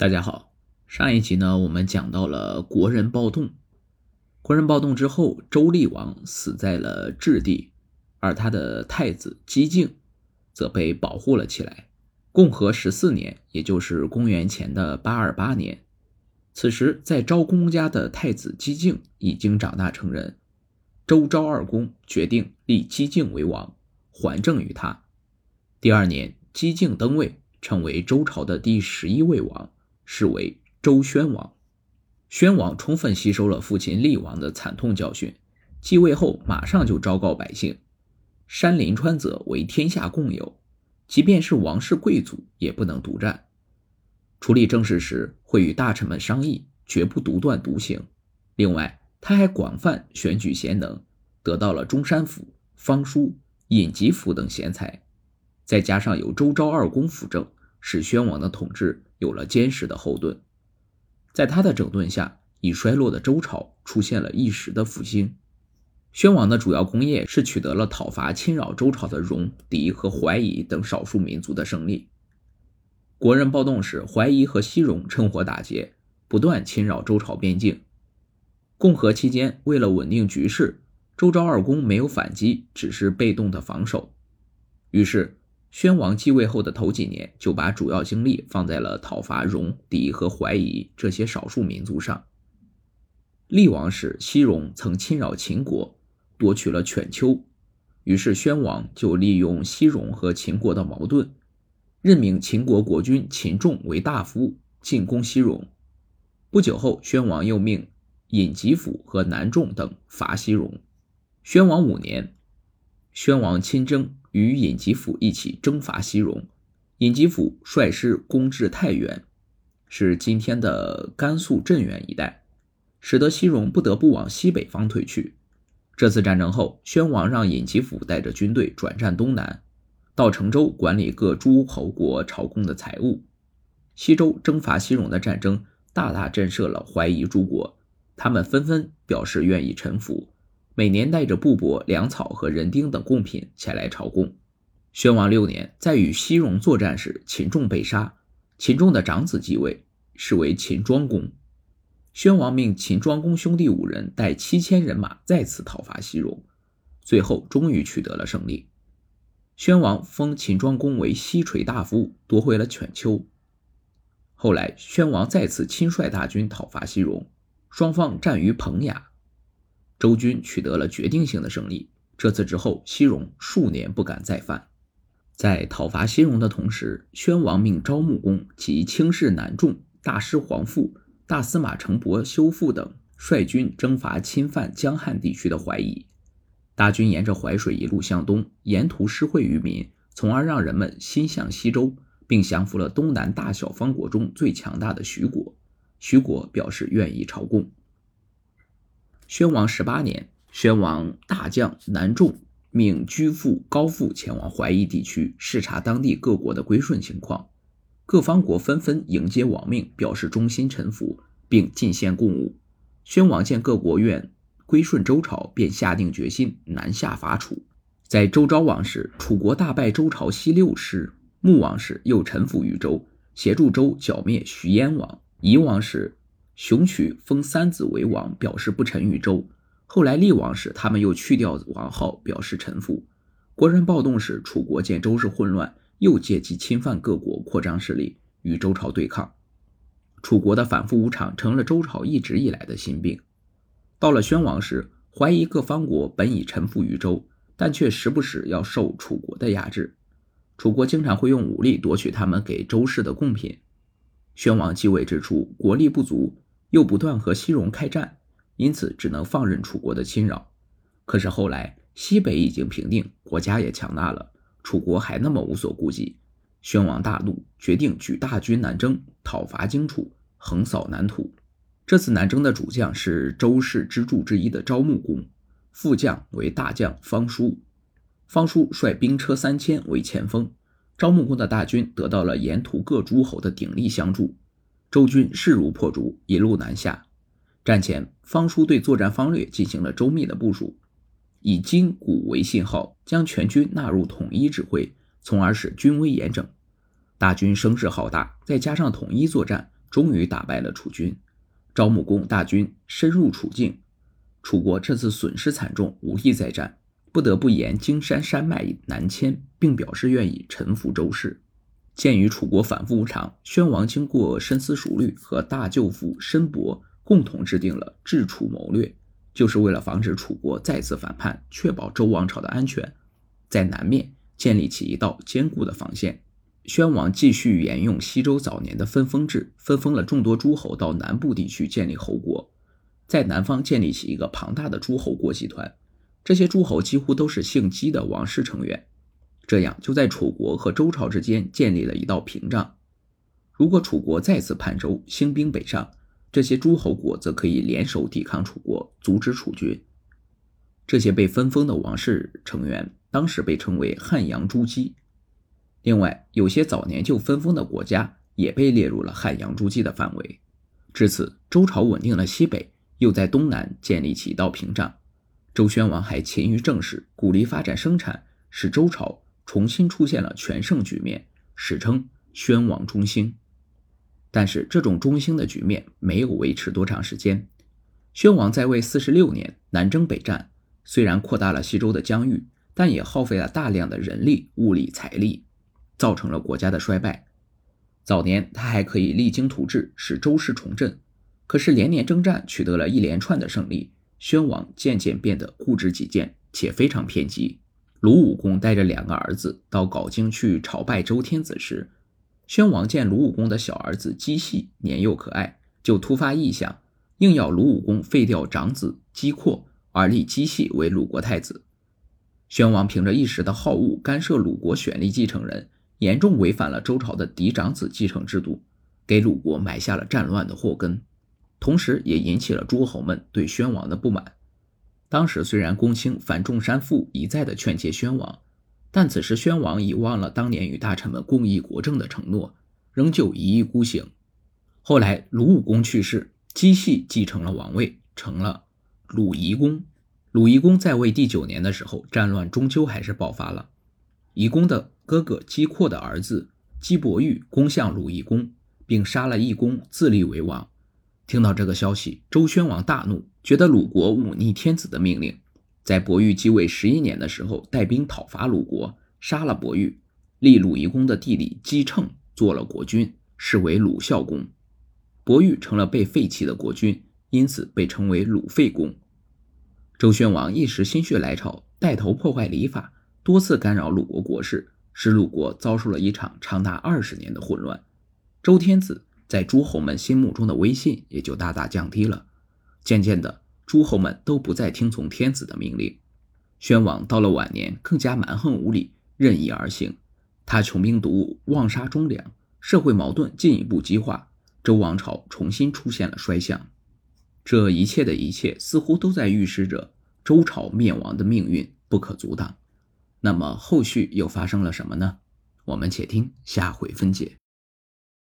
大家好，上一集呢，我们讲到了国人暴动。国人暴动之后，周厉王死在了质地，而他的太子姬靖则被保护了起来。共和十四年，也就是公元前的八二八年，此时在昭公家的太子姬靖已经长大成人。周昭二公决定立姬靖为王，还政于他。第二年，姬靖登位，成为周朝的第十一位王。是为周宣王。宣王充分吸收了父亲厉王的惨痛教训，继位后马上就昭告百姓：山林川泽为天下共有，即便是王室贵族也不能独占。处理政事时会与大臣们商议，绝不独断独行。另外，他还广泛选举贤能，得到了中山府、方叔、尹吉甫等贤才，再加上有周昭二公辅政，使宣王的统治。有了坚实的后盾，在他的整顿下，已衰落的周朝出现了一时的复兴。宣王的主要功业是取得了讨伐侵扰周朝的戎、狄和怀疑等少数民族的胜利。国人暴动时，怀疑和西戎趁火打劫，不断侵扰周朝边境。共和期间，为了稳定局势，周昭二公没有反击，只是被动的防守。于是。宣王继位后的头几年，就把主要精力放在了讨伐戎、狄和怀疑这些少数民族上。厉王时，西戎曾侵扰秦国，夺取了犬丘，于是宣王就利用西戎和秦国的矛盾，任命秦国国君秦仲为大夫，进攻西戎。不久后，宣王又命尹吉甫和南仲等伐西戎。宣王五年，宣王亲征。与尹吉甫一起征伐西戎，尹吉甫率师攻至太原，是今天的甘肃镇远一带，使得西戎不得不往西北方退去。这次战争后，宣王让尹吉甫带着军队转战东南，到成州管理各诸侯国朝贡的财物。西周征伐西戎的战争大大震慑了怀疑诸国，他们纷纷表示愿意臣服。每年带着布帛、粮草和人丁等贡品前来朝贡。宣王六年，在与西戎作战时，秦仲被杀，秦仲的长子继位，是为秦庄公。宣王命秦庄公兄弟五人带七千人马再次讨伐西戎，最后终于取得了胜利。宣王封秦庄公为西垂大夫，夺回了犬丘。后来，宣王再次亲率大军讨伐西戎，双方战于彭雅。周军取得了决定性的胜利。这次之后，西戎数年不敢再犯。在讨伐西戎的同时，宣王命昭穆公及卿士南仲、大师皇父、大司马程伯修复等率军征伐侵犯江汉地区的淮夷。大军沿着淮水一路向东，沿途施惠于民，从而让人们心向西周，并降服了东南大小方国中最强大的徐国。徐国表示愿意朝贡。宣王十八年，宣王大将南仲命居父高父前往淮夷地区视察当地各国的归顺情况。各方国纷纷迎接王命，表示忠心臣服，并进献贡物。宣王见各国愿归顺周朝，便下定决心南下伐楚。在周昭王时，楚国大败周朝西六师；穆王时又臣服于周，协助周剿灭徐燕王；夷王时。雄取封三子为王，表示不臣于周。后来立王时，他们又去掉王号，表示臣服。国人暴动时，楚国见周氏混乱，又借机侵犯各国，扩张势力，与周朝对抗。楚国的反复无常，成了周朝一直以来的心病。到了宣王时，怀疑各方国本已臣服于周，但却时不时要受楚国的压制。楚国经常会用武力夺取他们给周氏的贡品。宣王继位之初，国力不足。又不断和西戎开战，因此只能放任楚国的侵扰。可是后来西北已经平定，国家也强大了，楚国还那么无所顾忌。宣王大怒，决定举大军南征，讨伐荆楚，横扫南土。这次南征的主将是周氏支柱之一的昭穆公，副将为大将方叔。方叔率兵车三千为前锋，昭穆公的大军得到了沿途各诸侯的鼎力相助。周军势如破竹，一路南下。战前，方叔对作战方略进行了周密的部署，以金鼓为信号，将全军纳入统一指挥，从而使军威严整。大军声势浩大，再加上统一作战，终于打败了楚军。赵穆公大军深入楚境，楚国这次损失惨重，无力再战，不得不沿荆山山脉南迁，并表示愿意臣服周氏。鉴于楚国反复无常，宣王经过深思熟虑，和大舅父申伯共同制定了治楚谋略，就是为了防止楚国再次反叛，确保周王朝的安全，在南面建立起一道坚固的防线。宣王继续沿用西周早年的分封制，分封了众多诸侯到南部地区建立侯国，在南方建立起一个庞大的诸侯国集团。这些诸侯几乎都是姓姬的王室成员，这样就在楚国和周朝之间建立了一道屏障。如果楚国再次叛周，兴兵北上，这些诸侯国则可以联手抵抗楚国，阻止楚军。这些被分封的王室成员当时被称为汉阳诸姬。另外，有些早年就分封的国家也被列入了汉阳诸姬的范围。至此，周朝稳定了西北，又在东南建立起一道屏障。周宣王还勤于政事，鼓励发展生产，使周朝重新出现了全盛局面，史称宣王中兴。但是，这种中兴的局面没有维持多长时间。宣王在位四十六年，南征北战，虽然扩大了西周的疆域，但也耗费了大量的人力、物力、财力。造成了国家的衰败。早年他还可以励精图治，使周室重振。可是连年征战，取得了一连串的胜利，宣王渐渐变得固执己见，且非常偏激。鲁武公带着两个儿子到镐京去朝拜周天子时，宣王见鲁武公的小儿子姬系年幼可爱，就突发异想，硬要鲁武公废掉长子姬括，而立姬系为鲁国太子。宣王凭着一时的好恶，干涉鲁国选立继承人。严重违反了周朝的嫡长子继承制度，给鲁国埋下了战乱的祸根，同时也引起了诸侯们对宣王的不满。当时虽然公卿樊仲山父一再的劝诫宣王，但此时宣王已忘了当年与大臣们共议国政的承诺，仍旧一意孤行。后来鲁武公去世，姬系继承了王位，成了鲁夷公。鲁夷公在位第九年的时候，战乱终究还是爆发了。夷公的哥哥姬括的儿子姬伯玉攻向鲁夷公，并杀了义公，自立为王。听到这个消息，周宣王大怒，觉得鲁国忤逆天子的命令，在伯玉继位十一年的时候，带兵讨伐鲁国，杀了伯玉，立鲁夷公的弟弟姬乘做了国君，是为鲁孝公。伯玉成了被废弃的国君，因此被称为鲁废公。周宣王一时心血来潮，带头破坏礼法。多次干扰鲁国国事，使鲁国遭受了一场长达二十年的混乱。周天子在诸侯们心目中的威信也就大大降低了。渐渐的，诸侯们都不再听从天子的命令。宣王到了晚年，更加蛮横无理，任意而行。他穷兵黩武，妄杀忠良，社会矛盾进一步激化，周王朝重新出现了衰相。这一切的一切，似乎都在预示着周朝灭亡的命运不可阻挡。那么后续又发生了什么呢？我们且听下回分解。